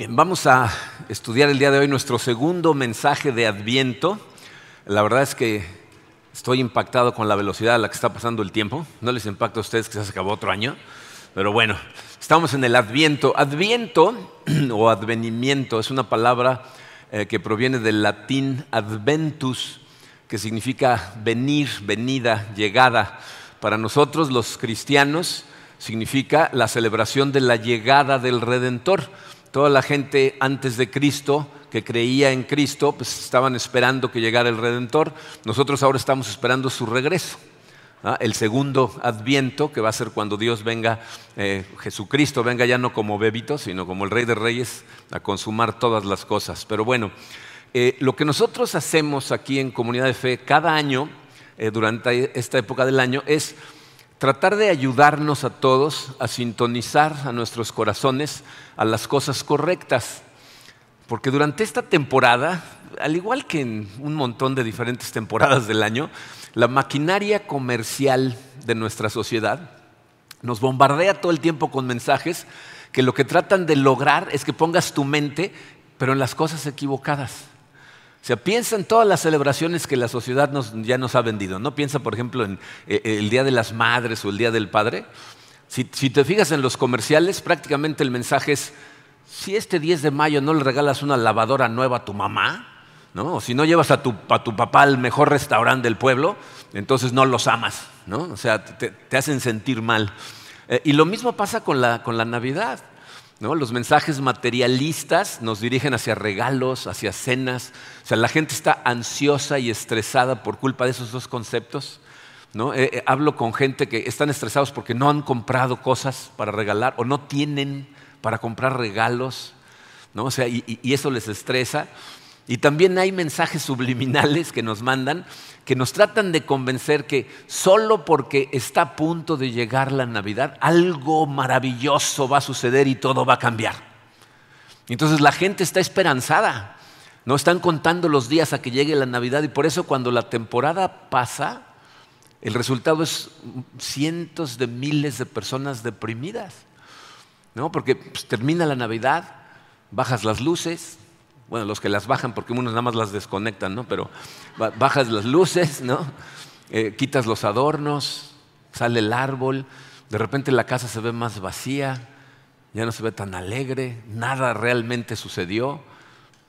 Bien, vamos a estudiar el día de hoy nuestro segundo mensaje de Adviento. La verdad es que estoy impactado con la velocidad a la que está pasando el tiempo. No les impacta a ustedes que se acabó otro año, pero bueno, estamos en el Adviento. Adviento o advenimiento es una palabra eh, que proviene del latín adventus, que significa venir, venida, llegada. Para nosotros los cristianos significa la celebración de la llegada del Redentor toda la gente antes de Cristo que creía en Cristo, pues estaban esperando que llegara el Redentor. Nosotros ahora estamos esperando su regreso. El segundo adviento, que va a ser cuando Dios venga, eh, Jesucristo venga ya no como bebito, sino como el Rey de Reyes a consumar todas las cosas. Pero bueno, eh, lo que nosotros hacemos aquí en Comunidad de Fe cada año, eh, durante esta época del año, es tratar de ayudarnos a todos a sintonizar a nuestros corazones a las cosas correctas. Porque durante esta temporada, al igual que en un montón de diferentes temporadas del año, la maquinaria comercial de nuestra sociedad nos bombardea todo el tiempo con mensajes que lo que tratan de lograr es que pongas tu mente, pero en las cosas equivocadas. O sea, piensa en todas las celebraciones que la sociedad ya nos ha vendido. ¿no? Piensa, por ejemplo, en eh, el Día de las Madres o el Día del Padre. Si, te fijas en los comerciales, prácticamente el mensaje es, si este 10 de mayo no le regalas una lavadora nueva a tu mamá, ¿no? o si no llevas a tu, papá al mejor restaurante del pueblo, entonces no los amas. ¿no? O sea, te, hacen sentir mal. Eh, y lo mismo pasa con la Navidad. Los mensajes materialistas nos dirigen hacia regalos, hacia cenas. O sea, la gente está ansiosa y estresada por culpa de esos dos conceptos. Eh, eh, hablo con gente que están estresados porque no han comprado cosas para regalar o no tienen para comprar regalos. O sea, y eso les estresa. Y también hay mensajes subliminales que nos mandan que nos tratan de convencer que solo porque está a punto de llegar la Navidad, algo maravilloso va a suceder y todo va a cambiar. Entonces la gente está esperanzada, no están contando los días a que llegue la Navidad y por eso cuando la temporada pasa, el resultado es cientos de miles de personas deprimidas, ¿no? Porque pues, termina la Navidad, bajas las luces, bueno, los que las bajan, porque unos nada más las desconectan, ¿no? Pero bajas las luces, ¿no? Eh, quitas los adornos, sale el árbol, de repente la casa se ve más vacía, ya no se ve tan alegre, nada realmente sucedió,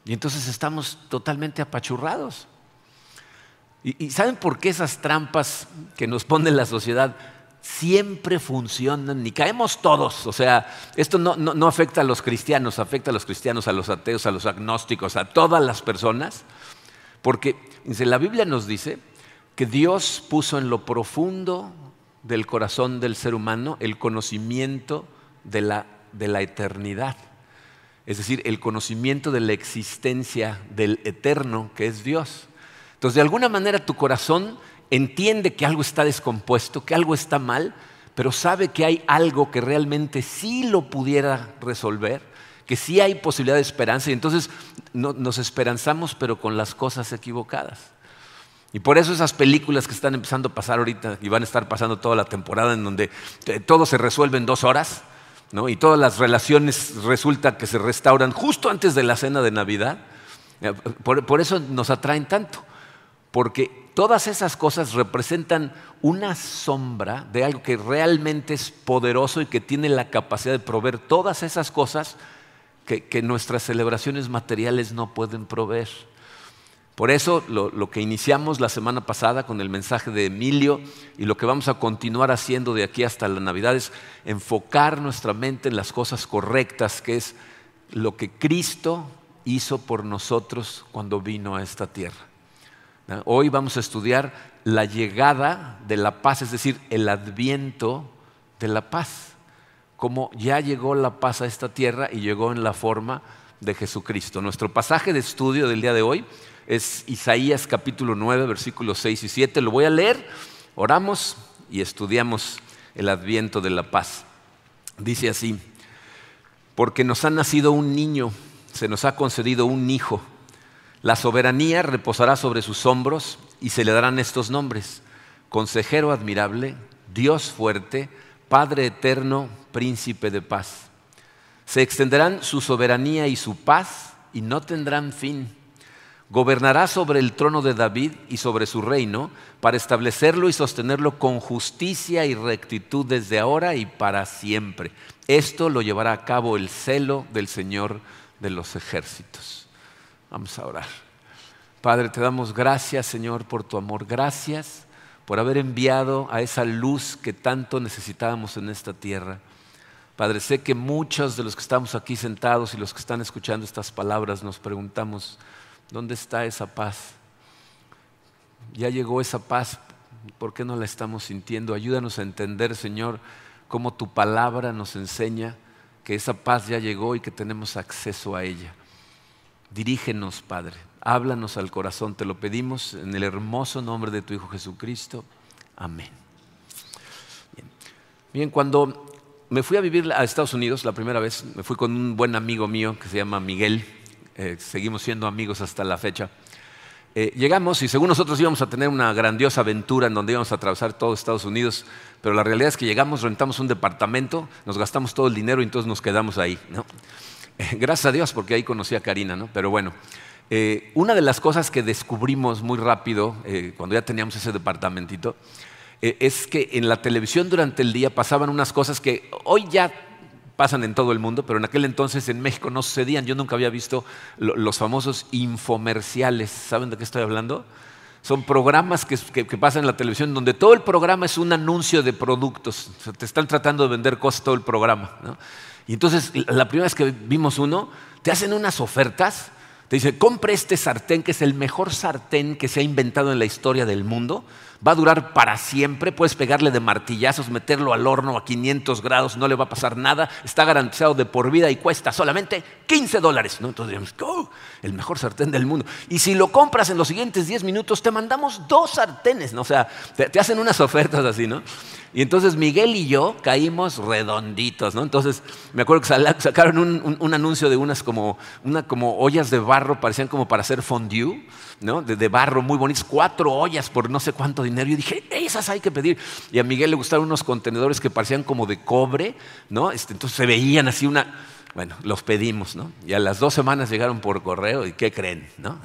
y entonces estamos totalmente apachurrados. ¿Y, saben por qué esas trampas que nos pone la sociedad siempre funcionan y caemos todos. O sea, esto no, afecta a los cristianos, afecta a los cristianos, a los ateos, a los agnósticos, a todas las personas. Porque la Biblia nos dice que Dios puso en lo profundo del corazón del ser humano el conocimiento de la, de la eternidad. Es decir, el conocimiento de la existencia del eterno que es Dios. Entonces, de alguna manera tu corazón entiende que algo está descompuesto, que algo está mal, pero sabe que hay algo que realmente sí lo pudiera resolver, que sí hay posibilidad de esperanza y entonces nos esperanzamos pero con las cosas equivocadas. Y por eso esas películas que están empezando a pasar ahorita y van a estar pasando toda la temporada en donde todo se resuelve en dos horas, y todas las relaciones resulta que se restauran justo antes de la cena de Navidad, eh, por eso nos atraen tanto, porque todas esas cosas representan una sombra de algo que realmente es poderoso y que tiene la capacidad de proveer todas esas cosas que, nuestras celebraciones materiales no pueden proveer. Por eso lo, que iniciamos la semana pasada con el mensaje de Emilio y lo que vamos a continuar haciendo de aquí hasta la Navidad es enfocar nuestra mente en las cosas correctas, que es lo que Cristo hizo por nosotros cuando vino a esta tierra. Hoy vamos a estudiar la llegada de la paz, es decir, el adviento de la paz. Como ya llegó la paz a esta tierra y llegó en la forma de Jesucristo. Nuestro pasaje de estudio del día de hoy es Isaías capítulo 9, versículos 6 y 7. Lo voy a leer, oramos y estudiamos el adviento de la paz. Dice así, porque nos ha nacido un niño, se nos ha concedido un hijo la soberanía reposará sobre sus hombros y se le darán estos nombres. Consejero admirable, Dios fuerte, Padre eterno, príncipe de paz. Se extenderán su soberanía y su paz y no tendrán fin. Gobernará sobre el trono de David y sobre su reino para establecerlo y sostenerlo con justicia y rectitud desde ahora y para siempre. Esto lo llevará a cabo el celo del Señor de los ejércitos. Vamos a orar. Padre, te damos gracias, Señor, por tu amor. Gracias por haber enviado a esa luz que tanto necesitábamos en esta tierra. Padre, sé que muchos de los que estamos aquí sentados y los que están escuchando estas palabras nos preguntamos, ¿dónde está esa paz? Ya llegó esa paz, ¿por qué no la estamos sintiendo? Ayúdanos a entender, Señor, cómo tu palabra nos enseña que esa paz ya llegó y que tenemos acceso a ella. Dirígenos, Padre, háblanos al corazón, te lo pedimos en el hermoso nombre de tu Hijo Jesucristo. Amén. Bien, cuando me fui a vivir a Estados Unidos la primera vez, me fui con un buen amigo mío que se llama Miguel, eh, seguimos siendo amigos hasta la fecha. Eh, llegamos y según nosotros íbamos a tener una grandiosa aventura en donde íbamos a atravesar todo Estados Unidos, pero la realidad es que llegamos, rentamos un departamento, nos gastamos todo el dinero y entonces nos quedamos ahí. gracias a Dios porque ahí conocí a Karina, ¿no? pero bueno. Eh, una de las cosas que descubrimos muy rápido eh, cuando ya teníamos ese departamentito es que en la televisión durante el día pasaban unas cosas que hoy ya pasan en todo el mundo, pero en aquel entonces en México no sucedían. Yo nunca había visto los famosos infomerciales. ¿Saben de qué estoy hablando? Son programas que, pasan en la televisión donde todo el programa es un anuncio de productos. te están tratando de vender cosas todo el programa. Y entonces, la primera vez que vimos uno, te hacen unas ofertas. Te dice, compre este sartén que es el mejor sartén que se ha inventado en la historia del mundo va a durar para siempre, puedes pegarle de martillazos, meterlo al horno a 500 grados, no le va a pasar nada, está garantizado de por vida y cuesta solamente 15 dólares. ¿no? Entonces digamos, oh, el mejor sartén del mundo. Y si lo compras en los siguientes 10 minutos, te mandamos dos sartenes, ¿no? o sea, te, hacen unas ofertas así, ¿no? Y entonces Miguel y yo caímos redonditos, ¿no? Entonces me acuerdo que sacaron un, anuncio de unas como, una, como ollas de barro, parecían como para hacer fondue, ¿no? De, barro muy bonitas, cuatro ollas por no sé cuánto dinero. Y dije, esas hay que pedir. Y a Miguel le gustaron unos contenedores que parecían como de cobre, ¿no? Este, entonces se veían así una bueno, los pedimos, ¿no? Y a las dos semanas llegaron por correo y ¿qué creen? ¿no?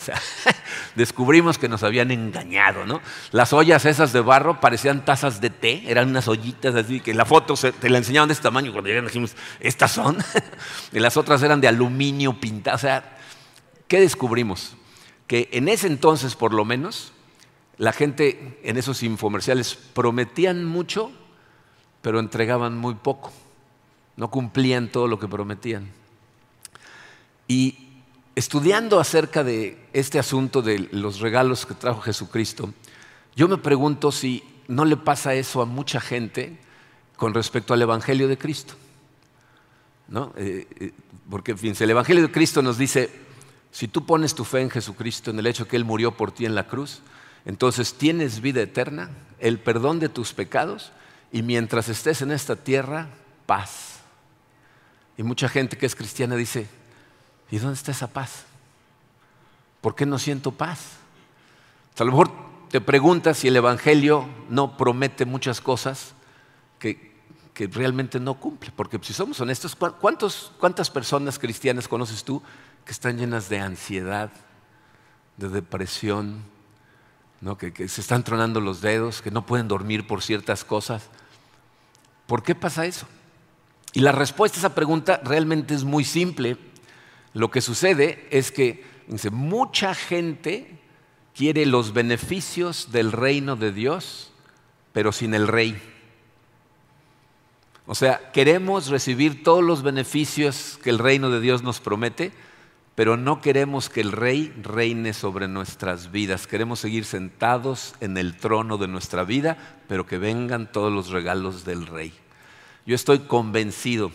Descubrimos que nos habían engañado, ¿no? Las ollas esas de barro parecían tazas de té, eran unas ollitas así, que la foto te la enseñaban de este tamaño, cuando llegaron dijimos, ¿estas son? y las otras eran de aluminio pintado, o sea, ¿qué descubrimos? Que en ese entonces, por lo menos, la gente en esos infomerciales prometían mucho, pero entregaban muy poco no cumplían todo lo que prometían. Y estudiando acerca de este asunto de los regalos que trajo Jesucristo, yo me pregunto si no le pasa eso a mucha gente con respecto al Evangelio de Cristo. ¿No? Eh, eh, porque el Evangelio de Cristo nos dice, si tú pones tu fe en Jesucristo, en el hecho que Él murió por ti en la cruz, entonces tienes vida eterna, el perdón de tus pecados y mientras estés en esta tierra, paz. Y mucha gente que es cristiana dice, ¿y dónde está esa paz? ¿Por qué no siento paz? a lo mejor te preguntas si el Evangelio no promete muchas cosas que, realmente no cumple. Porque si somos honestos, ¿cuántas personas cristianas conoces tú que están llenas de ansiedad, de depresión, que, se están tronando los dedos, que no pueden dormir por ciertas cosas? ¿Por qué pasa eso? Y la respuesta a esa pregunta realmente es muy simple. Lo que sucede es que mucha gente quiere los beneficios del reino de Dios, pero sin el rey. O sea, queremos recibir todos los beneficios que el reino de Dios nos promete, pero no queremos que el rey reine sobre nuestras vidas. Queremos seguir sentados en el trono de nuestra vida, pero que vengan todos los regalos del rey. Yo estoy convencido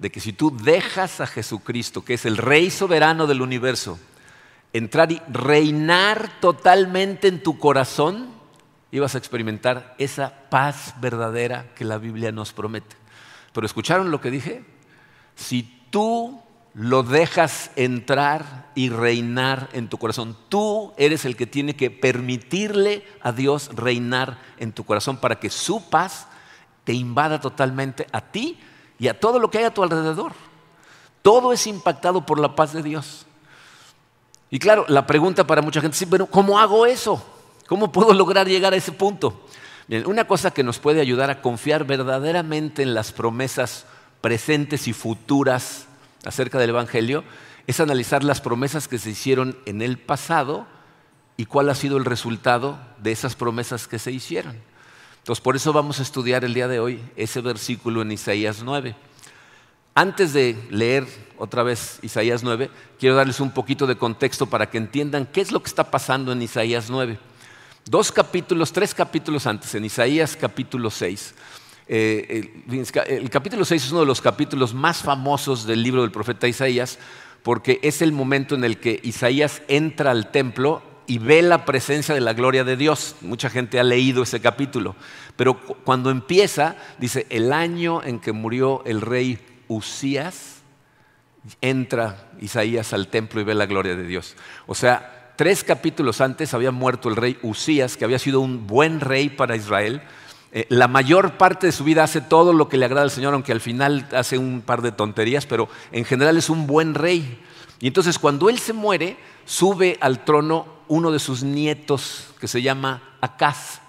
de que si tú dejas a Jesucristo, que es el Rey soberano del universo, entrar y reinar totalmente en tu corazón, ibas a experimentar esa paz verdadera que la Biblia nos promete. Pero ¿escucharon lo que dije? Si tú lo dejas entrar y reinar en tu corazón, tú eres el que tiene que permitirle a Dios reinar en tu corazón para que su paz te invada totalmente a ti y a todo lo que hay a tu alrededor. Todo es impactado por la paz de Dios. Y claro, la pregunta para mucha gente es, pero ¿cómo hago eso? ¿Cómo puedo lograr llegar a ese punto? Bien, una cosa que nos puede ayudar a confiar verdaderamente en las promesas presentes y futuras acerca del Evangelio es analizar las promesas que se hicieron en el pasado y cuál ha sido el resultado de esas promesas que se hicieron. Entonces, por eso vamos a estudiar el día de hoy ese versículo en Isaías 9. Antes de leer otra vez Isaías 9, quiero darles un poquito de contexto para que entiendan qué es lo que está pasando en Isaías 9. Dos capítulos, tres capítulos antes, en Isaías capítulo 6. Eh, el, capítulo 6 es uno de los capítulos más famosos del libro del profeta Isaías porque es el momento en el que Isaías entra al templo y ve la presencia de la gloria de Dios. Mucha gente ha leído ese capítulo. Pero cuando empieza, dice, el año en que murió el rey Usías, entra Isaías al templo y ve la gloria de Dios. O sea, tres capítulos antes había muerto el rey Usías, que había sido un buen rey para Israel. Eh, la mayor parte de su vida hace todo lo que le agrada al Señor, aunque al final hace un par de tonterías, pero en general es un buen rey. Y entonces cuando él se muere, sube al trono uno de sus nietos que se llama Acaz.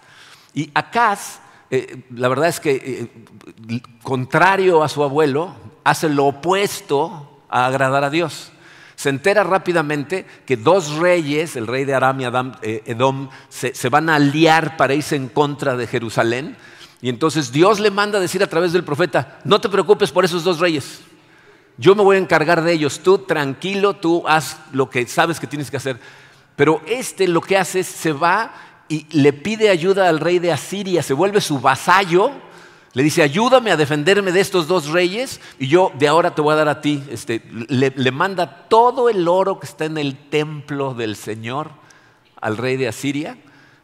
Y Acaz, eh, la verdad es que, eh, contrario a su abuelo, hace lo opuesto a agradar a Dios se entera rápidamente que dos reyes, el rey de Aram y eh, Edom, se, van a aliar para irse en contra de Jerusalén. Y entonces Dios le manda a decir a través del profeta, no te preocupes por esos dos reyes. Yo me voy a encargar de ellos. Tú tranquilo, tú haz lo que sabes que tienes que hacer. Pero este lo que hace es se va y le pide ayuda al rey de Asiria, se vuelve su vasallo le dice, ayúdame a defenderme de estos dos reyes y yo de ahora te voy a dar a ti. Este, le, le, manda todo el oro que está en el templo del Señor al rey de Asiria.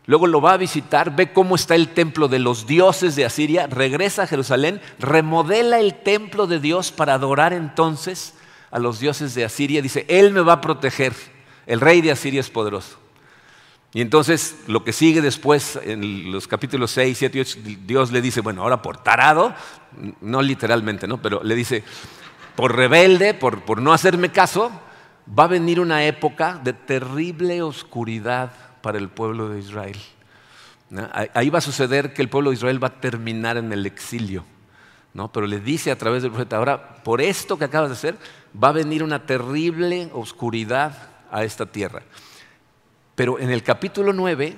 Luego lo va a visitar, ve cómo está el templo de los dioses de Asiria, regresa a Jerusalén, remodela el templo de Dios para adorar entonces a los dioses de Asiria. Dice, Él me va a proteger. El rey de Asiria es poderoso. Y entonces lo que sigue después, en los capítulos 6, 7 y 8, Dios le dice, bueno, ahora por tarado, no literalmente, ¿no? pero le dice, por rebelde, por, por no hacerme caso, va a venir una época de terrible oscuridad para el pueblo de Israel. Ahí va a suceder que el pueblo de Israel va a terminar en el exilio. ¿no? Pero le dice a través del profeta, ahora, por esto que acabas de hacer, va a venir una terrible oscuridad a esta tierra. Pero en el capítulo 9,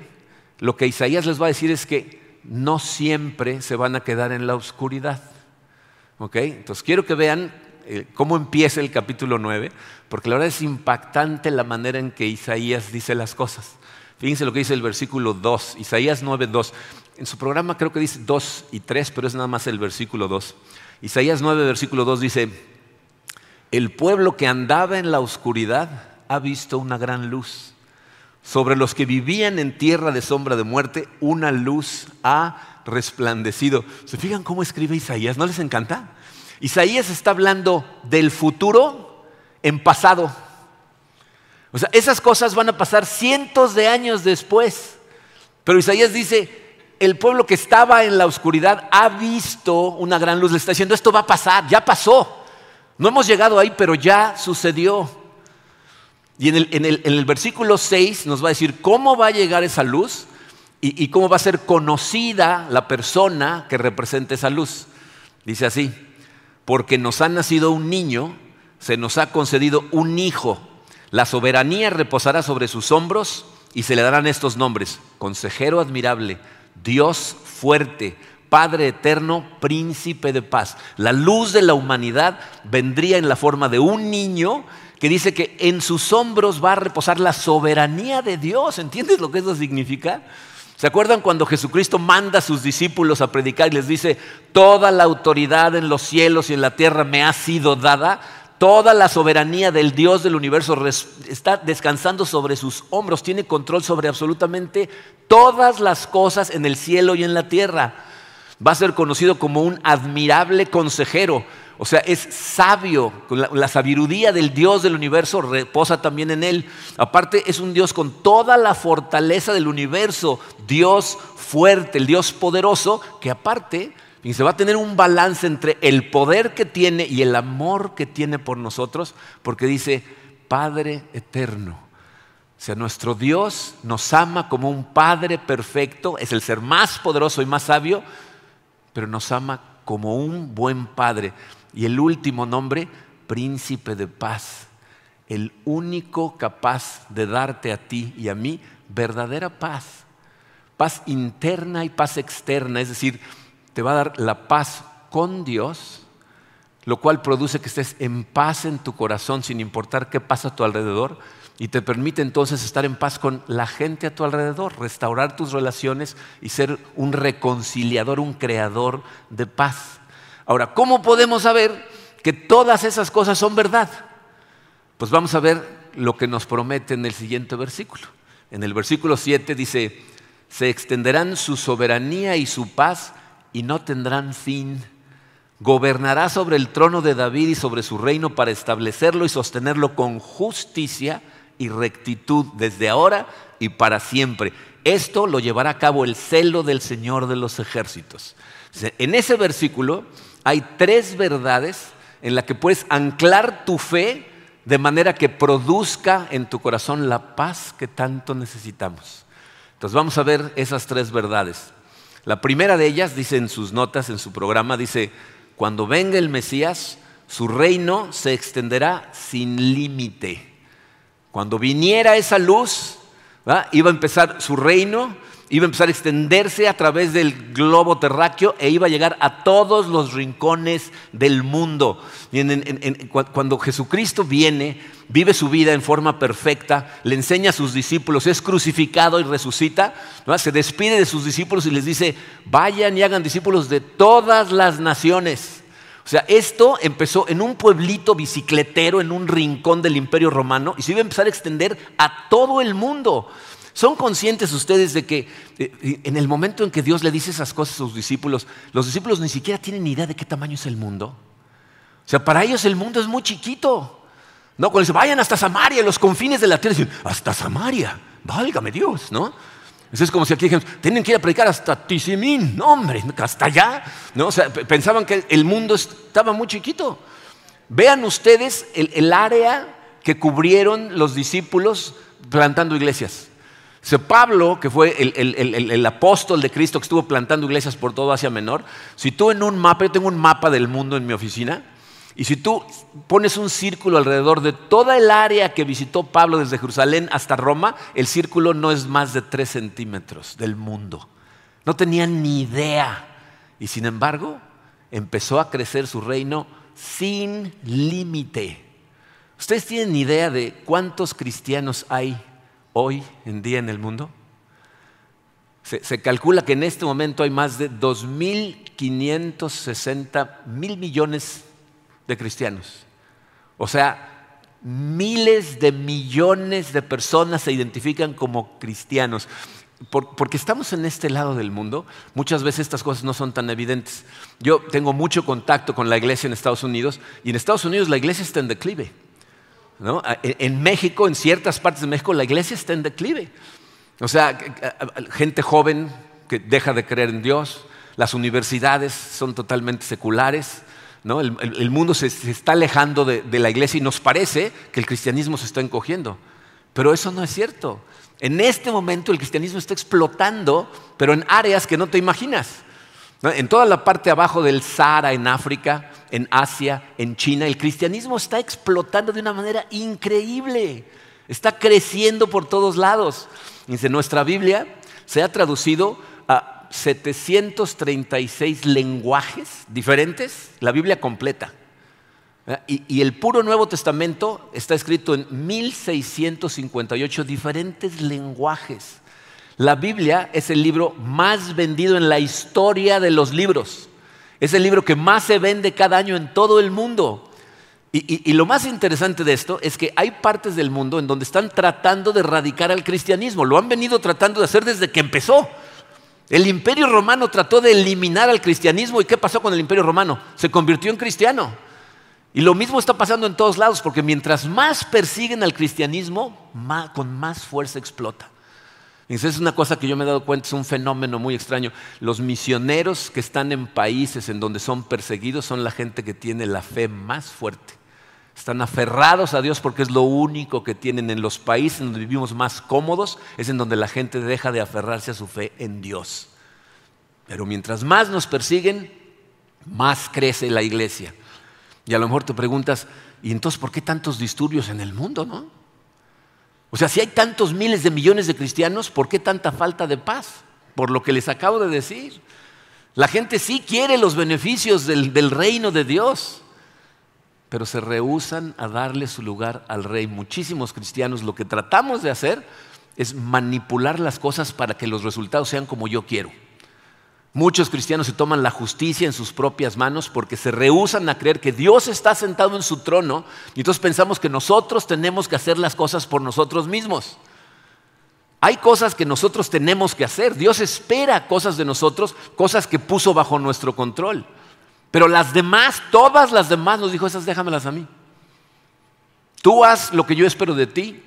lo que Isaías les va a decir es que no siempre se van a quedar en la oscuridad. ¿Ok? Entonces quiero que vean eh, cómo empieza el capítulo 9, porque la verdad es impactante la manera en que Isaías dice las cosas. Fíjense lo que dice el versículo 2, Isaías 9, 2. En su programa creo que dice 2 y 3, pero es nada más el versículo 2. Isaías 9, versículo 2 dice, el pueblo que andaba en la oscuridad ha visto una gran luz. Sobre los que vivían en tierra de sombra de muerte, una luz ha resplandecido. ¿Se fijan cómo escribe Isaías? ¿No les encanta? Isaías está hablando del futuro en pasado. O sea, esas cosas van a pasar cientos de años después. Pero Isaías dice, el pueblo que estaba en la oscuridad ha visto una gran luz. Le está diciendo, esto va a pasar, ya pasó. No hemos llegado ahí, pero ya sucedió. Y en el, versículo 6 nos va a decir cómo va a llegar esa luz y, cómo va a ser conocida la persona que representa esa luz. Dice así, porque nos ha nacido un niño, se nos ha concedido un hijo, la soberanía reposará sobre sus hombros y se le darán estos nombres, consejero admirable, Dios fuerte, Padre eterno, príncipe de paz. La luz de la humanidad vendría en la forma de un niño que dice que en sus hombros va a reposar la soberanía de Dios. ¿Entiendes lo que eso significa? ¿Se acuerdan cuando Jesucristo manda a sus discípulos a predicar y les dice, toda la autoridad en los cielos y en la tierra me ha sido dada? Toda la soberanía del Dios del universo está descansando sobre sus hombros, tiene control sobre absolutamente todas las cosas en el cielo y en la tierra. Va a ser conocido como un admirable consejero, o sea, es sabio, la, sabiduría del Dios del universo reposa también en él. Aparte, es un Dios con toda la fortaleza del universo, Dios fuerte, el Dios poderoso, que aparte Y se va a tener un balance entre el poder que tiene y el amor que tiene por nosotros, porque dice, Padre eterno. O sea, nuestro Dios nos ama como un Padre perfecto, es el ser más poderoso y más sabio, pero nos ama como un buen Padre. Y el último nombre, Príncipe de Paz, el único capaz de darte a ti y a mí verdadera paz. Paz interna y paz externa, es decir, te va a dar la paz con Dios, lo cual produce que estés en paz en tu corazón sin importar qué pasa a tu alrededor y te permite entonces estar en paz con la gente a tu alrededor, restaurar tus relaciones y ser un reconciliador, un creador de paz. Ahora, ¿cómo podemos saber que todas esas cosas son verdad? Pues vamos a ver lo que nos promete en el siguiente versículo. En el versículo 7 dice, se extenderán su soberanía y su paz y no tendrán fin. Gobernará sobre el trono de David y sobre su reino para establecerlo y sostenerlo con justicia y rectitud desde ahora y para siempre. Esto lo llevará a cabo el celo del Señor de los ejércitos. En ese versículo hay tres verdades en las que puedes anclar tu fe de manera que produzca en tu corazón la paz que tanto necesitamos. Entonces vamos a ver esas tres verdades. La primera de ellas, dice en sus notas, en su programa, dice, cuando venga el Mesías, su reino se extenderá sin límite. Cuando viniera esa luz, iba a empezar su reino, iba a empezar a extenderse a través del globo terráqueo e iba a llegar a todos los rincones del mundo. cuando Jesucristo viene, vive su vida en forma perfecta, le enseña a sus discípulos, es crucificado y resucita, se despide de sus discípulos y les dice, vayan y hagan discípulos de todas las naciones. O sea, esto empezó en un pueblito bicicletero, en un rincón del imperio romano, y se iba a empezar a extender a todo el mundo. ¿Son conscientes ustedes de que eh, en el momento en que Dios le dice esas cosas a sus discípulos, los discípulos ni siquiera tienen idea de qué tamaño es el mundo? O sea, para ellos el mundo es muy chiquito. No, cuando dicen, vayan hasta Samaria, los confines de la tierra, dicen, hasta Samaria, válgame Dios, ¿no? Eso es como si aquí dijéramos, tienen que ir a predicar hasta Tizimín. No, hombre, hasta allá. ¿No? O sea, pensaban que el mundo estaba muy chiquito. Vean ustedes el, área que cubrieron los discípulos plantando iglesias. O Pablo, que fue el, el, apóstol de Cristo que estuvo plantando iglesias por todo Asia Menor, si tú en un mapa, yo tengo un mapa del mundo en mi oficina, y si tú pones un círculo alrededor de toda el área que visitó Pablo desde Jerusalén hasta Roma, el círculo no es más de tres centímetros del mundo. No tenían ni idea. Y sin embargo, empezó a crecer su reino sin límite. ¿Ustedes tienen idea de cuántos cristianos hay hoy en día en el mundo? Se, se calcula que en este momento hay más de 2.560 mil millones de cristianos. O sea, miles de millones de personas se identifican como cristianos. porque estamos en este lado del mundo, muchas veces estas cosas no son tan evidentes. Yo tengo mucho contacto con la iglesia en Estados Unidos y en Estados Unidos la iglesia está en declive. En México, en ciertas partes de México, la iglesia está en declive. O sea, gente joven que deja de creer en Dios, las universidades son totalmente seculares, el, mundo se, está alejando de, la iglesia y nos parece que el cristianismo se está encogiendo. Pero eso no es cierto. En este momento el cristianismo está explotando, pero en áreas que no te imaginas. En toda la parte abajo del Sahara, en África, en Asia, en China, el cristianismo está explotando de una manera increíble. Está creciendo por todos lados. Dice, nuestra Biblia se ha traducido 736 lenguajes diferentes, la Biblia completa. Y, el puro Nuevo Testamento está escrito en 1658 diferentes lenguajes. La Biblia es el libro más vendido en la historia de los libros. Es el libro que más se vende cada año en todo el mundo. y, lo más interesante de esto es que hay partes del mundo en donde están tratando de erradicar al cristianismo. Lo han venido tratando de hacer desde que empezó. El imperio romano trató de eliminar al cristianismo y ¿qué pasó con el imperio romano? Se convirtió en cristiano. Y lo mismo está pasando en todos lados, porque mientras más persiguen al cristianismo, con más fuerza explota. es una cosa que yo me he dado cuenta, es un fenómeno muy extraño. Los misioneros que están en países en donde son perseguidos son la gente que tiene la fe más fuerte. Están aferrados a Dios porque es lo único que tienen en los países donde vivimos más cómodos, es en donde la gente deja de aferrarse a su fe en Dios. Pero mientras más nos persiguen, más crece la iglesia. Y a lo mejor te preguntas, ¿y entonces por qué tantos disturbios en el mundo, no? O sea, si hay tantos miles de millones de cristianos, ¿por qué tanta falta de paz? Por lo que les acabo de decir. La gente sí quiere los beneficios del, del reino de Dios, pero se rehusan a darle su lugar al rey. Muchísimos cristianos lo que tratamos de hacer es manipular las cosas para que los resultados sean como yo quiero. Muchos cristianos se toman la justicia en sus propias manos porque se rehusan a creer que Dios está sentado en su trono y entonces pensamos que nosotros tenemos que hacer las cosas por nosotros mismos. Hay cosas que nosotros tenemos que hacer. Dios espera cosas de nosotros, cosas que puso bajo nuestro control. Pero las demás, todas las demás, nos dijo, esas déjamelas a mí. Tú haz lo que yo espero de ti.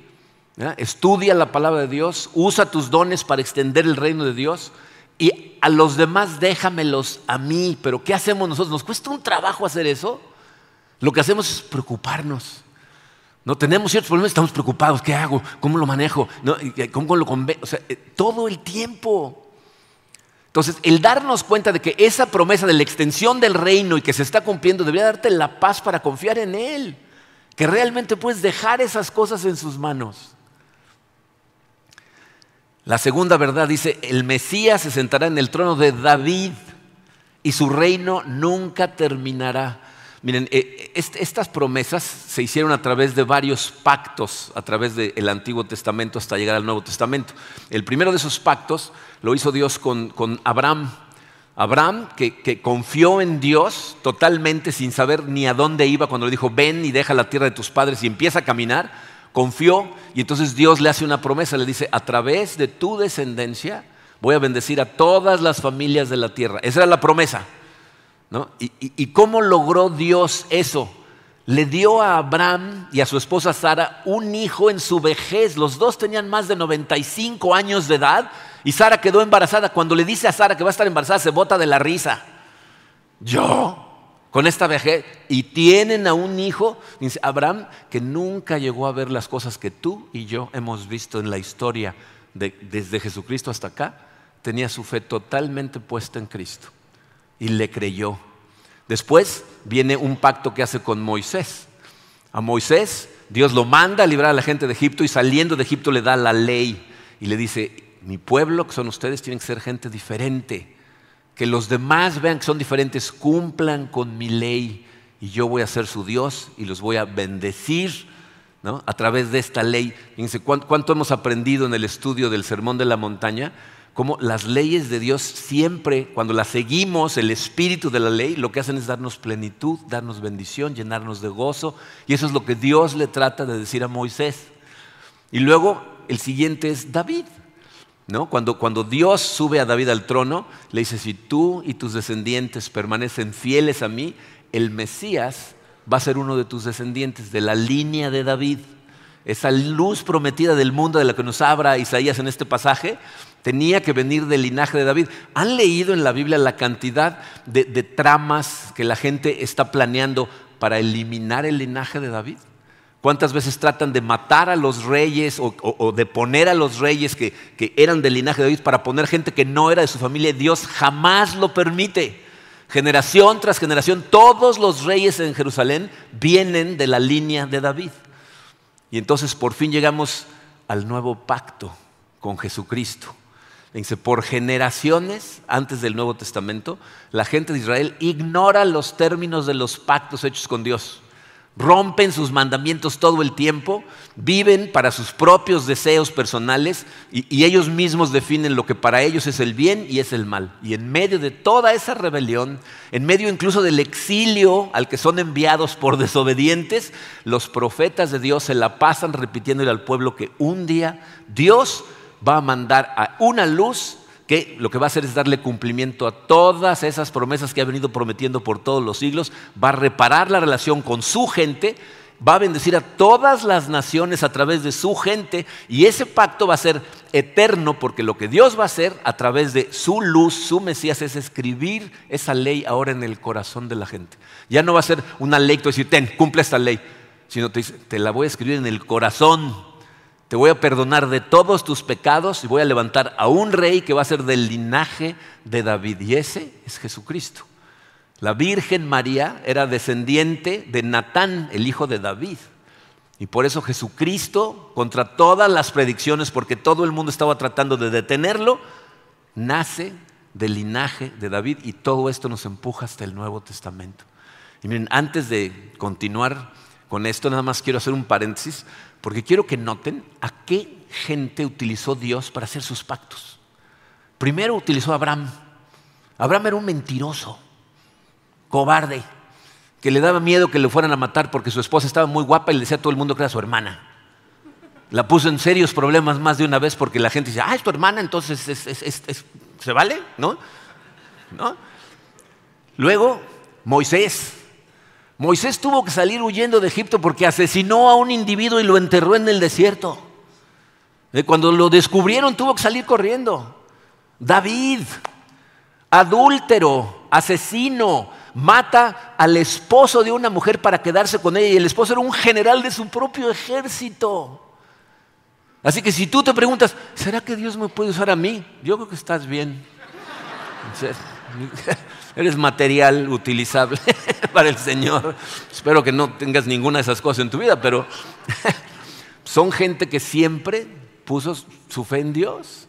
Estudia la palabra de Dios, usa tus dones para extender el reino de Dios y a los demás déjamelos a mí. Pero ¿qué hacemos nosotros? ¿Nos cuesta un trabajo hacer eso? Lo que hacemos es preocuparnos. No tenemos ciertos problemas, estamos preocupados. ¿Qué hago? ¿Cómo lo manejo? ¿Cómo lo convenzo? O sea, eh, todo el tiempo. Entonces, el darnos cuenta de que esa promesa de la extensión del reino y que se está cumpliendo debería darte la paz para confiar en Él. Que realmente puedes dejar esas cosas en sus manos. La segunda verdad dice, el Mesías se sentará en el trono de David y su reino nunca terminará. Miren, eh, estas promesas se hicieron a través de varios pactos, a través del Antiguo Testamento hasta llegar al Nuevo Testamento. El primero de esos pactos lo hizo Dios con, Abraham. Abraham, que, que, confió en Dios totalmente sin saber ni a dónde iba cuando le dijo, ven y deja la tierra de tus padres y empieza a caminar, confió y entonces Dios le hace una promesa, le dice, a través de tu descendencia voy a bendecir a todas las familias de la tierra. Esa era la promesa. ¿Y, cómo logró Dios eso? Le dio a Abraham y a su esposa Sara un hijo en su vejez. Los dos tenían más de 95 años de edad y Sara quedó embarazada. Cuando le dice a Sara que va a estar embarazada, se bota de la risa. Yo, con esta vejez y tienen a un hijo, dice Abraham, que nunca llegó a ver las cosas que tú y yo hemos visto en la historia desde Jesucristo hasta acá, tenía su fe totalmente puesta en Cristo y le creyó. Después viene un pacto que hace con Moisés. A Moisés Dios lo manda a librar a la gente de Egipto y saliendo de Egipto le da la ley y le dice, mi pueblo, que son ustedes, tienen que ser gente diferente que los demás vean que son diferentes, cumplan con mi ley y yo voy a ser su Dios y los voy a bendecir a través de esta ley. Fíjense cuánto hemos aprendido en el estudio del Sermón de la Montaña, cómo las leyes de Dios siempre, cuando las seguimos, el espíritu de la ley, lo que hacen es darnos plenitud, darnos bendición, llenarnos de gozo. Y eso es lo que Dios le trata de decir a Moisés. Y luego el siguiente es David. Cuando, cuando Dios sube a David al trono, le dice, si tú y tus descendientes permanecen fieles a mí, el Mesías va a ser uno de tus descendientes, de la línea de David. Esa luz prometida del mundo de la que nos habla Isaías en este pasaje, tenía que venir del linaje de David. ¿Han leído en la Biblia la cantidad de tramas que la gente está planeando para eliminar el linaje de David? ¿Cuántas veces tratan de matar a los reyes o, de poner a los reyes que, que, eran del linaje de David para poner gente que no era de su familia? Dios jamás lo permite. Generación tras generación, todos los reyes en Jerusalén vienen de la línea de David. Y entonces por fin llegamos al nuevo pacto con Jesucristo. Dice, por generaciones antes del Nuevo Testamento, la gente de Israel ignora los términos de los pactos hechos con Dios rompen sus mandamientos todo el tiempo, viven para sus propios deseos personales y, ellos mismos definen lo que para ellos es el bien y es el mal. Y en medio de toda esa rebelión, en medio incluso del exilio al que son enviados por desobedientes, los profetas de Dios se la pasan repitiéndole al pueblo que un día Dios va a mandar a una luz que lo que va a hacer es darle cumplimiento a todas esas promesas que ha venido prometiendo por todos los siglos, va a reparar la relación con su gente va a bendecir a todas las naciones a través de su gente y ese pacto va a ser eterno porque lo que Dios va a hacer a través de su luz, su Mesías, es escribir esa ley ahora en el corazón de la gente. Ya no va a ser una ley, tú decir, ten, cumple esta ley, sino te dice, te la voy a escribir en el corazón. Te voy a perdonar de todos tus pecados y voy a levantar a un rey que va a ser del linaje de David. Y ese es Jesucristo. La Virgen María era descendiente de Natán, el hijo de David. Y por eso Jesucristo, contra todas las predicciones, porque todo el mundo estaba tratando de detenerlo, nace del linaje de David y todo esto nos empuja hasta el Nuevo Testamento. Y miren, antes de continuar con esto, nada más quiero hacer un paréntesis, porque quiero que noten a qué gente utilizó Dios para hacer sus pactos. Primero utilizó a Abraham. Abraham era un mentiroso cobarde, que le daba miedo que le fueran a matar porque su esposa estaba muy guapa y le decía a todo el mundo que era su hermana. La puso en serios problemas más de una vez porque la gente dice, ah, es tu hermana, entonces ¿se vale? ¿No? ¿No? Luego, Moisés. Moisés tuvo que salir huyendo de Egipto porque asesinó a un individuo y lo enterró en el desierto. Cuando lo descubrieron tuvo que salir corriendo. David, adúltero, asesino, mata al esposo de una mujer para quedarse con ella y el esposo era un general de su propio ejército. Así que si tú te preguntas, ¿será que Dios me puede usar a mí? Yo creo que estás bien. Eres material utilizable para el Señor. Espero que no tengas ninguna de esas cosas en tu vida, pero son gente que siempre puso su fe en Dios.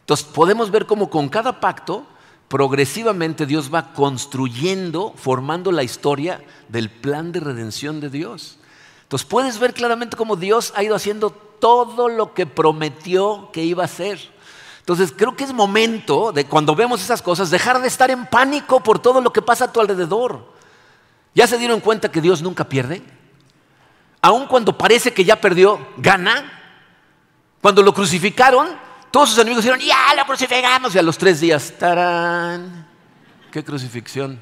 Entonces podemos ver cómo con cada pacto progresivamente Dios va construyendo, formando la historia del plan de redención de Dios. Entonces puedes ver claramente cómo Dios ha ido haciendo todo lo que prometió que iba a hacer. Entonces creo que es momento de cuando vemos esas cosas dejar de estar en pánico por todo lo que pasa a tu alrededor. ¿Ya se dieron cuenta que Dios nunca pierde? Aun cuando parece que ya perdió, gana. Cuando lo crucificaron, todos sus enemigos dijeron, ya lo crucificamos. Y a los tres días, tarán, qué crucifixión.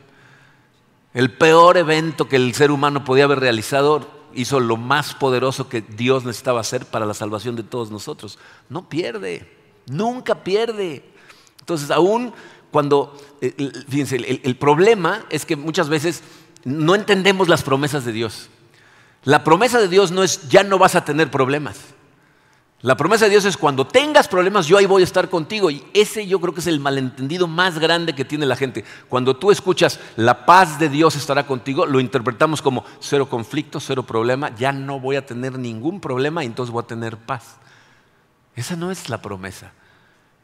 El peor evento que el ser humano podía haber realizado hizo lo más poderoso que Dios necesitaba hacer para la salvación de todos nosotros. No pierde, nunca pierde. Entonces, aún cuando, eh, fíjense, el, el problema es que muchas veces no entendemos las promesas de Dios. La promesa de Dios no es ya no vas a tener problemas. La promesa de Dios es cuando tengas problemas, yo ahí voy a estar contigo. Y ese yo creo que es el malentendido más grande que tiene la gente. Cuando tú escuchas la paz de Dios estará contigo, lo interpretamos como cero conflicto, cero problema, ya no voy a tener ningún problema y entonces voy a tener paz. Esa no es la promesa.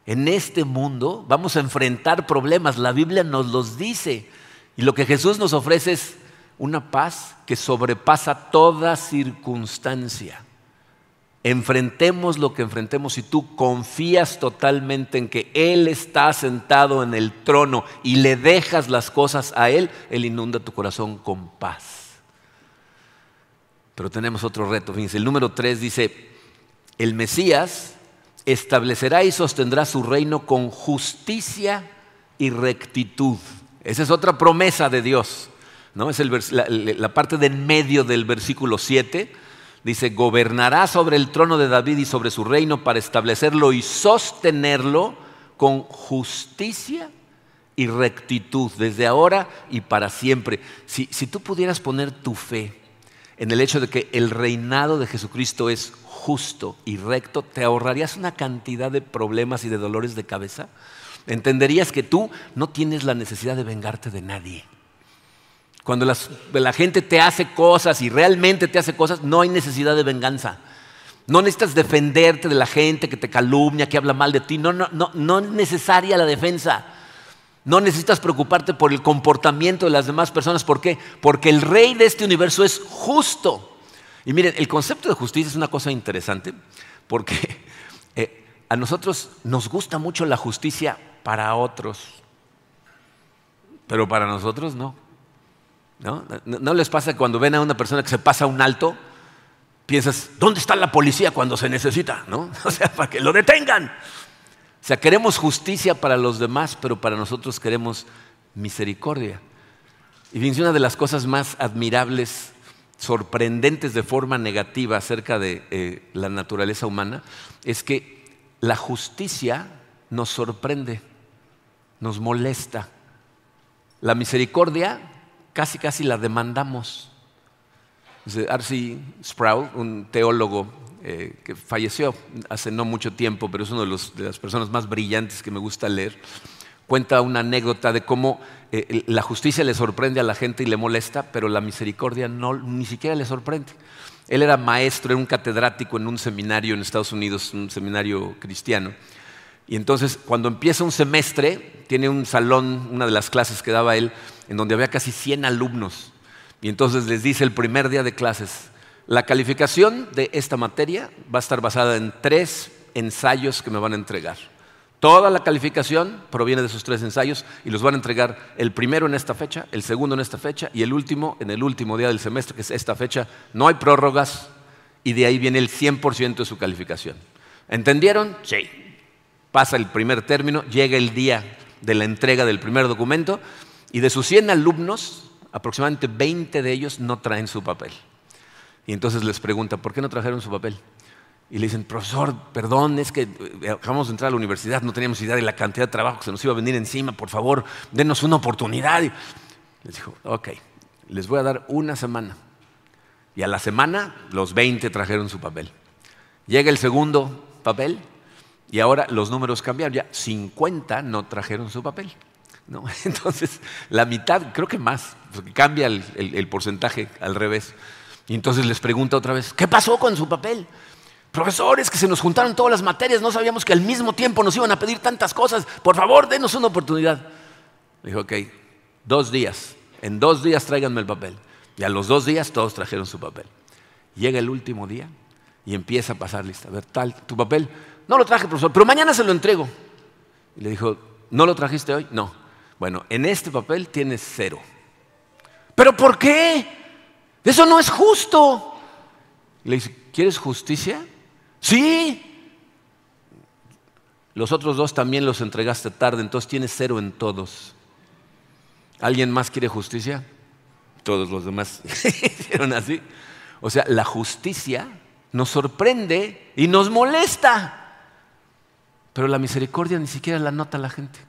En este mundo vamos a enfrentar problemas, la Biblia nos los dice. Y lo que Jesús nos ofrece es una paz que sobrepasa toda circunstancia enfrentemos lo que enfrentemos, si tú confías totalmente en que Él está sentado en el trono y le dejas las cosas a Él, Él inunda tu corazón con paz. Pero tenemos otro reto, fíjense, el número 3 dice, el Mesías establecerá y sostendrá su reino con justicia y rectitud. Esa es otra promesa de Dios. ¿no? Es la, la parte de en medio del versículo 7 Dice, gobernará sobre el trono de David y sobre su reino para establecerlo y sostenerlo con justicia y rectitud, desde ahora y para siempre. Si, si tú pudieras poner tu fe en el hecho de que el reinado de Jesucristo es justo y recto, te ahorrarías una cantidad de problemas y de dolores de cabeza. Entenderías que tú no tienes la necesidad de vengarte de nadie. Cuando la gente te hace cosas y realmente te hace cosas, no hay necesidad de venganza. No necesitas defenderte de la gente que te calumnia, que habla mal de ti. No, no, no, no es necesaria la defensa. No necesitas preocuparte por el comportamiento de las demás personas. ¿Por qué? Porque el rey de este universo es justo. Y miren, el concepto de justicia es una cosa interesante porque eh, a nosotros nos gusta mucho la justicia para otros, pero para nosotros no. ¿No? ¿No les pasa cuando ven a una persona que se pasa un alto? Piensas, ¿dónde está la policía cuando se necesita? ¿No? O sea, para que lo detengan. O sea, queremos justicia para los demás, pero para nosotros queremos misericordia. Y fíjense, una de las cosas más admirables sorprendentes de forma negativa acerca de eh, la naturaleza humana es que la justicia nos sorprende, nos molesta. La misericordia casi casi la demandamos. R.C. Sproul, un teólogo eh, que falleció hace no mucho tiempo, pero es de, de, las personas más brillantes que me gusta leer, cuenta una anécdota de cómo eh, la justicia le sorprende a la gente y le molesta, pero la misericordia no, ni siquiera le sorprende. Él era maestro, era un catedrático en un seminario en Estados Unidos, un seminario cristiano. Y entonces, cuando empieza un semestre, tiene un salón, una de las clases que daba él, en donde había casi 100 alumnos. Y entonces les dice el primer día de clases, la calificación de esta materia va a estar basada en tres ensayos que me van a entregar. Toda la calificación proviene de esos tres ensayos y los van a entregar el primero en esta fecha, el segundo en esta fecha y el último en el último día del semestre, que es esta fecha. No hay prórrogas y de ahí viene el 100% de su calificación. ¿Entendieron? Sí. Pasa el primer término, llega el día de la entrega del primer documento y de sus 100 alumnos, aproximadamente 20 de ellos no traen su papel. Y entonces les pregunta, ¿por qué no trajeron su papel? Y le dicen, profesor, perdón, es que eh, acabamos de entrar a la universidad, no teníamos idea de la cantidad de trabajo que se nos iba a venir encima, por favor, denos una oportunidad. Les dijo, ok, les voy a dar una semana. Y a la semana los 20 trajeron su papel. Llega el segundo papel y ahora los números cambiaron, ya 50 no trajeron su papel. ¿no? Entonces, la mitad, creo que más, cambia el, el porcentaje al revés. Y entonces les pregunta otra vez, ¿qué pasó con su papel? Profesores, que se nos juntaron todas las materias, no sabíamos que al mismo tiempo nos iban a pedir tantas cosas. Por favor, denos una oportunidad. dijo, ok, dos días. En dos días tráiganme el papel. Y a los dos días todos trajeron su papel. Llega el último día y empieza a pasar lista. A ver, tal, tu papel. No lo traje, profesor, pero mañana se lo entrego. Y le dijo, ¿no lo trajiste hoy? No. Bueno, en este papel tienes cero. ¿Pero por qué? Eso no es justo. le dice, ¿quieres justicia? Sí. Los otros dos también los entregaste tarde, entonces tienes cero en todos. ¿Alguien más quiere justicia? Todos los demás hicieron así. O sea, la justicia nos sorprende y nos molesta. Pero la misericordia ni siquiera la nota la gente.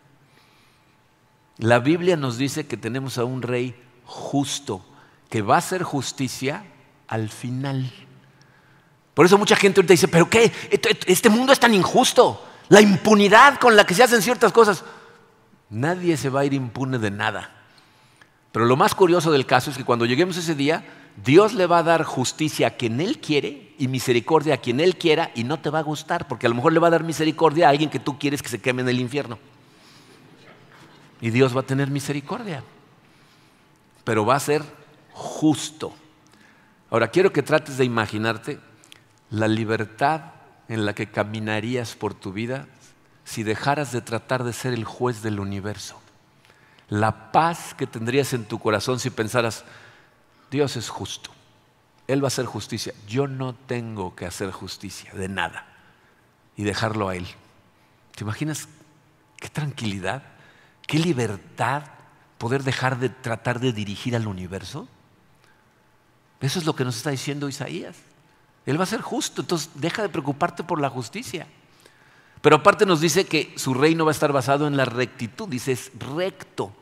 La Biblia nos dice que tenemos a un rey justo, que va a hacer justicia al final. Por eso mucha gente ahorita dice, pero ¿qué? Este mundo es tan injusto. La impunidad con la que se hacen ciertas cosas. Nadie se va a ir impune de nada. Pero lo más curioso del caso es que cuando lleguemos ese día, Dios le va a dar justicia a quien Él quiere y misericordia a quien Él quiera y no te va a gustar, porque a lo mejor le va a dar misericordia a alguien que tú quieres que se queme en el infierno. Y Dios va a tener misericordia. Pero va a ser justo. Ahora quiero que trates de imaginarte la libertad en la que caminarías por tu vida si dejaras de tratar de ser el juez del universo. La paz que tendrías en tu corazón si pensaras, Dios es justo, Él va a hacer justicia, yo no tengo que hacer justicia de nada y dejarlo a Él. ¿Te imaginas qué tranquilidad, qué libertad poder dejar de tratar de dirigir al universo? Eso es lo que nos está diciendo Isaías. Él va a ser justo, entonces deja de preocuparte por la justicia. Pero aparte nos dice que su reino va a estar basado en la rectitud, dice es recto.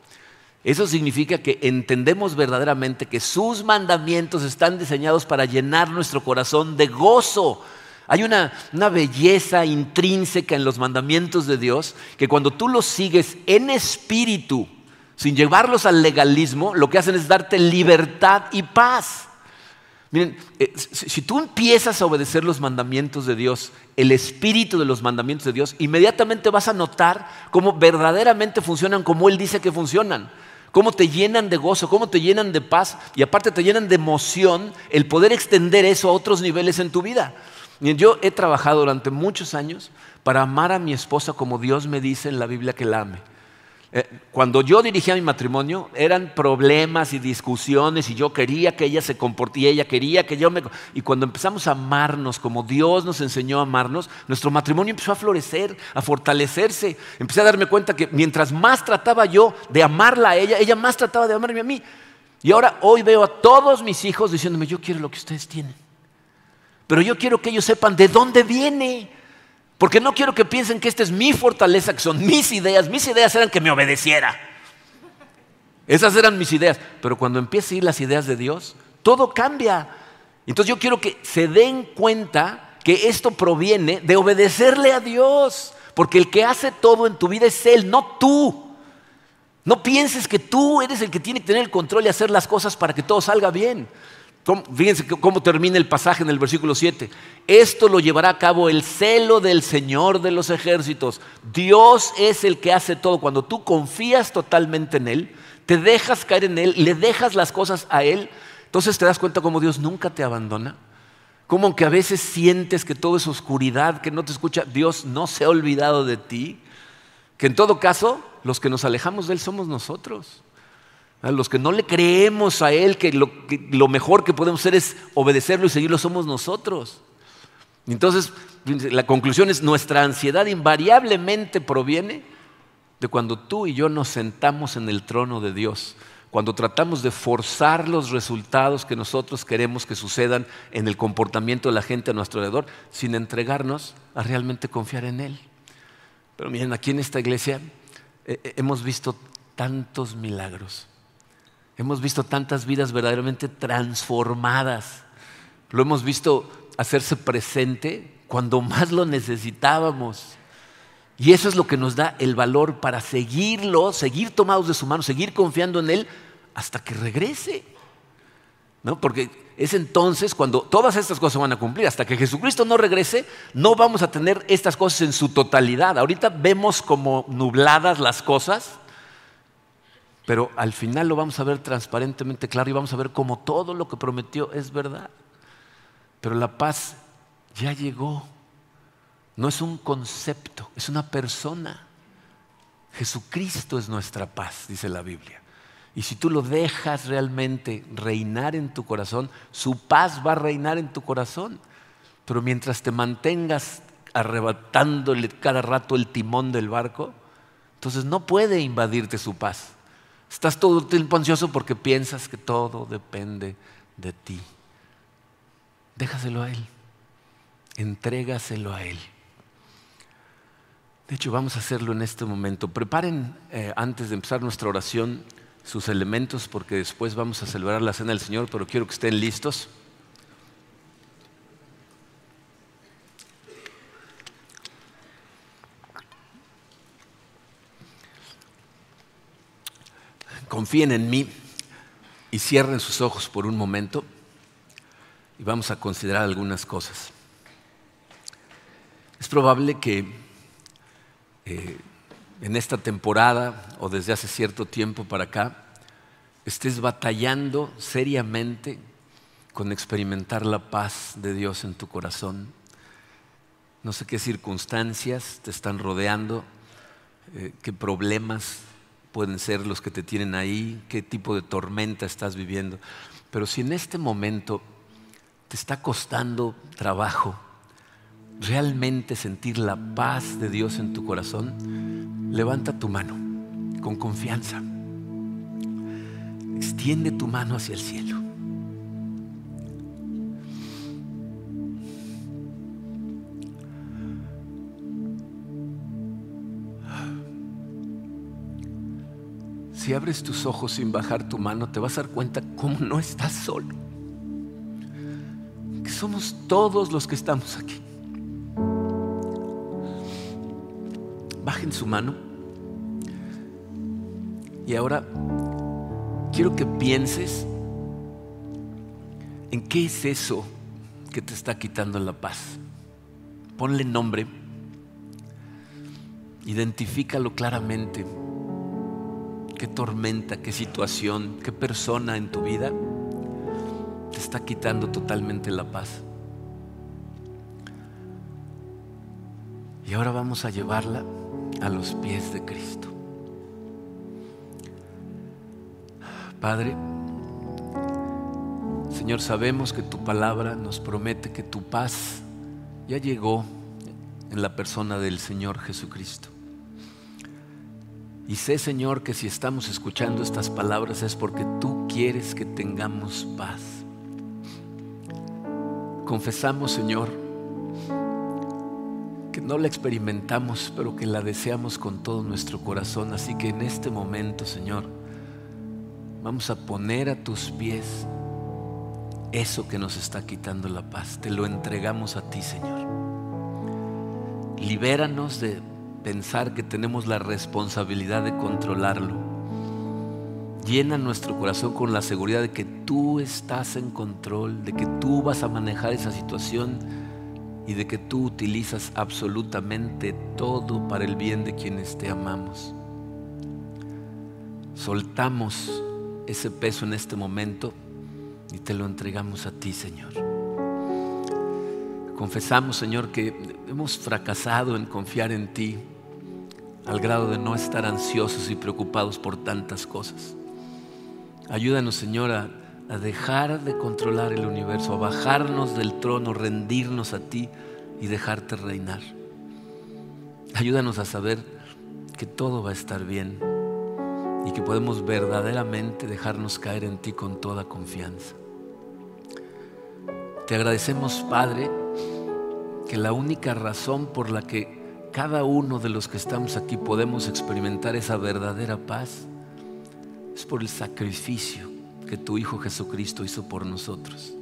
Eso significa que entendemos verdaderamente que sus mandamientos están diseñados para llenar nuestro corazón de gozo. Hay una, una, belleza intrínseca en los mandamientos de Dios que cuando tú los sigues en espíritu, sin llevarlos al legalismo, lo que hacen es darte libertad y paz. Miren, eh, si tú empiezas a obedecer los mandamientos de Dios, el espíritu de los mandamientos de Dios, inmediatamente vas a notar cómo verdaderamente funcionan como Él dice que funcionan, cómo te llenan de gozo, cómo te llenan de paz y aparte te llenan de emoción el poder extender eso a otros niveles en tu vida. Yo he trabajado durante muchos años para amar a mi esposa como Dios me dice en la Biblia que la ame. Eh, cuando yo dirigía mi matrimonio, eran problemas y discusiones y yo quería que ella se comportara ella quería que yo me... Y cuando empezamos a amarnos como Dios nos enseñó a amarnos, nuestro matrimonio empezó a florecer, a fortalecerse. Empecé a darme cuenta que mientras más trataba yo de amarla a ella, ella más trataba de amarme a mí. Y ahora hoy veo a todos mis hijos diciéndome, yo quiero lo que ustedes tienen. Pero yo quiero que ellos sepan de dónde viene. Porque no quiero que piensen que esta es mi fortaleza, que son mis ideas. Mis ideas eran que me obedeciera. Esas eran mis ideas. Pero cuando empiezan a ir las ideas de Dios, todo cambia. Entonces yo quiero que se den cuenta que esto proviene de obedecerle a Dios. Porque el que hace todo en tu vida es Él, no tú. No pienses que tú eres el que tiene que tener el control y hacer las cosas para que todo salga bien. Fíjense cómo termina el pasaje en el versículo 7. Esto lo llevará a cabo el celo del Señor de los ejércitos. Dios es el que hace todo. Cuando tú confías totalmente en Él, te dejas caer en Él, le dejas las cosas a Él, entonces te das cuenta cómo Dios nunca te abandona. Como que a veces sientes que todo es oscuridad, que no te escucha, Dios no se ha olvidado de ti. Que en todo caso, los que nos alejamos de Él somos nosotros. A los que no le creemos a Él, que lo, mejor que podemos hacer es obedecerlo y seguirlo, somos nosotros. Entonces, la conclusión es, nuestra ansiedad invariablemente proviene de cuando tú y yo nos sentamos en el trono de Dios, cuando tratamos de forzar los resultados que nosotros queremos que sucedan en el comportamiento de la gente a nuestro alrededor, sin entregarnos a realmente confiar en Él. Pero miren, aquí en esta iglesia eh, eh, hemos visto tantos milagros. Hemos visto tantas vidas verdaderamente transformadas. Lo hemos visto hacerse presente cuando más lo necesitábamos. Y eso es lo que nos da el valor para seguirlo, seguir tomados de su mano, seguir confiando en Él hasta que regrese. ¿No? Porque es entonces cuando todas estas cosas van a cumplir. Hasta que Jesucristo no regrese, no vamos a tener estas cosas en su totalidad. Ahorita vemos como nubladas las cosas, pero al final lo vamos a ver transparentemente claro y vamos a ver cómo todo lo que prometió es verdad. Pero la paz ya llegó. No es un concepto, es una persona. Jesucristo es nuestra paz, dice la Biblia. Y si tú lo dejas realmente reinar en tu corazón, su paz va a reinar en tu corazón. Pero mientras te mantengas arrebatándole cada rato el timón del barco, entonces no puede invadirte su paz. Estás todo el tiempo ansioso porque piensas que todo depende de ti. Déjaselo a Él. Entrégaselo a Él. De hecho, vamos a hacerlo en este momento. Preparen eh, antes de empezar nuestra oración sus elementos porque después vamos a celebrar la cena del Señor, pero quiero que estén listos. Confíen en mí y cierren sus ojos por un momento y vamos a considerar algunas cosas. Es probable que eh, en esta temporada o desde hace cierto tiempo para acá estés batallando seriamente con experimentar la paz de Dios en tu corazón. No sé qué circunstancias te están rodeando, eh, qué problemas pueden ser los que te tienen ahí, qué tipo de tormenta estás viviendo. Pero si en este momento te está costando trabajo realmente sentir la paz de Dios en tu corazón, levanta tu mano con confianza. Extiende tu mano hacia el cielo. Si abres tus ojos sin bajar tu mano, te vas a dar cuenta cómo no estás solo. Que somos todos los que estamos aquí. Bajen su mano. Y ahora quiero que pienses en qué es eso que te está quitando la paz. Ponle nombre. Identifícalo claramente qué tormenta, qué situación, qué persona en tu vida te está quitando totalmente la paz. Y ahora vamos a llevarla a los pies de Cristo. Padre, Señor, sabemos que tu palabra nos promete que tu paz ya llegó en la persona del Señor Jesucristo. Y sé, Señor, que si estamos escuchando estas palabras es porque tú quieres que tengamos paz. Confesamos, Señor, que no la experimentamos, pero que la deseamos con todo nuestro corazón. Así que en este momento, Señor, vamos a poner a tus pies eso que nos está quitando la paz. Te lo entregamos a ti, Señor. Libéranos de pensar que tenemos la responsabilidad de controlarlo. Llena nuestro corazón con la seguridad de que tú estás en control, de que tú vas a manejar esa situación y de que tú utilizas absolutamente todo para el bien de quienes te amamos. Soltamos ese peso en este momento y te lo entregamos a ti, Señor. Confesamos, Señor, que hemos fracasado en confiar en ti al grado de no estar ansiosos y preocupados por tantas cosas. Ayúdanos, Señor, a, dejar de controlar el universo, a bajarnos del trono, rendirnos a ti y dejarte reinar. Ayúdanos a saber que todo va a estar bien y que podemos verdaderamente dejarnos caer en ti con toda confianza. Te agradecemos, Padre, que la única razón por la que cada uno de los que estamos aquí podemos experimentar esa verdadera paz es por el sacrificio que tu Hijo Jesucristo hizo por nosotros.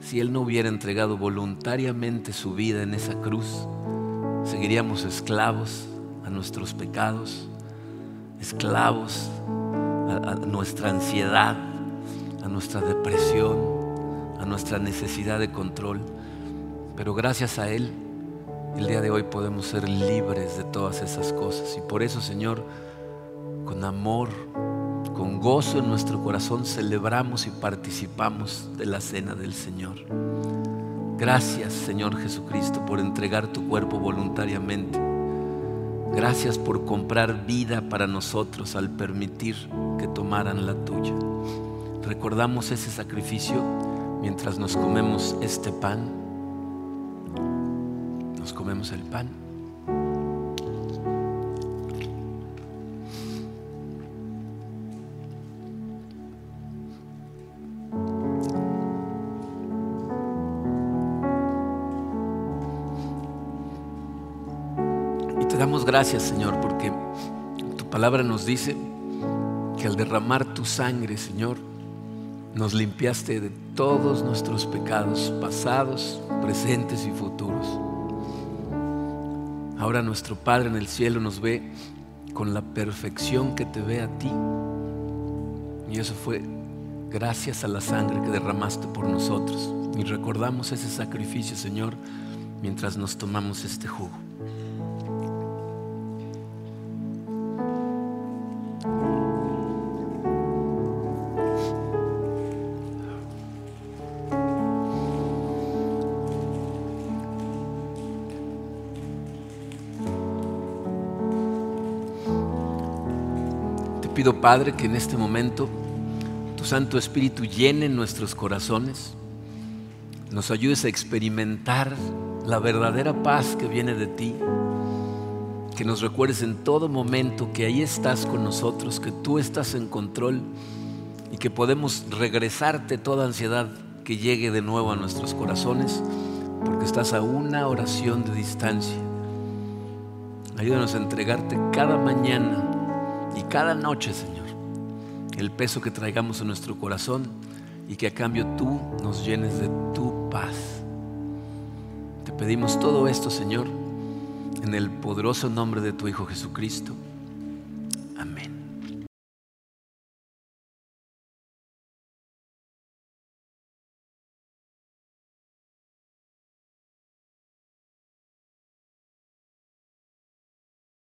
Si Él no hubiera entregado voluntariamente su vida en esa cruz, seguiríamos esclavos a nuestros pecados, esclavos a, nuestra ansiedad, a nuestra depresión, a nuestra necesidad de control. Pero gracias a Él, el día de hoy podemos ser libres de todas esas cosas. Y por eso, Señor, con amor, con gozo en nuestro corazón, celebramos y participamos de la cena del Señor. Gracias, Señor Jesucristo, por entregar tu cuerpo voluntariamente. Gracias por comprar vida para nosotros al permitir que tomaran la tuya. Recordamos ese sacrificio mientras nos comemos este pan comemos el pan. Y te damos gracias, Señor, porque tu palabra nos dice que al derramar tu sangre, Señor, nos limpiaste de todos nuestros pecados pasados, presentes y futuros. Ahora nuestro Padre en el cielo nos ve con la perfección que te ve a ti. Y eso fue gracias a la sangre que derramaste por nosotros. Y recordamos ese sacrificio, Señor, mientras nos tomamos este jugo. Padre, que en este momento tu Santo Espíritu llene nuestros corazones, nos ayudes a experimentar la verdadera paz que viene de ti, que nos recuerdes en todo momento que ahí estás con nosotros, que tú estás en control y que podemos regresarte toda ansiedad que llegue de nuevo a nuestros corazones, porque estás a una oración de distancia. Ayúdanos a entregarte cada mañana cada noche, Señor, el peso que traigamos en nuestro corazón y que a cambio tú nos llenes de tu paz. Te pedimos todo esto, Señor, en el poderoso nombre de tu Hijo Jesucristo.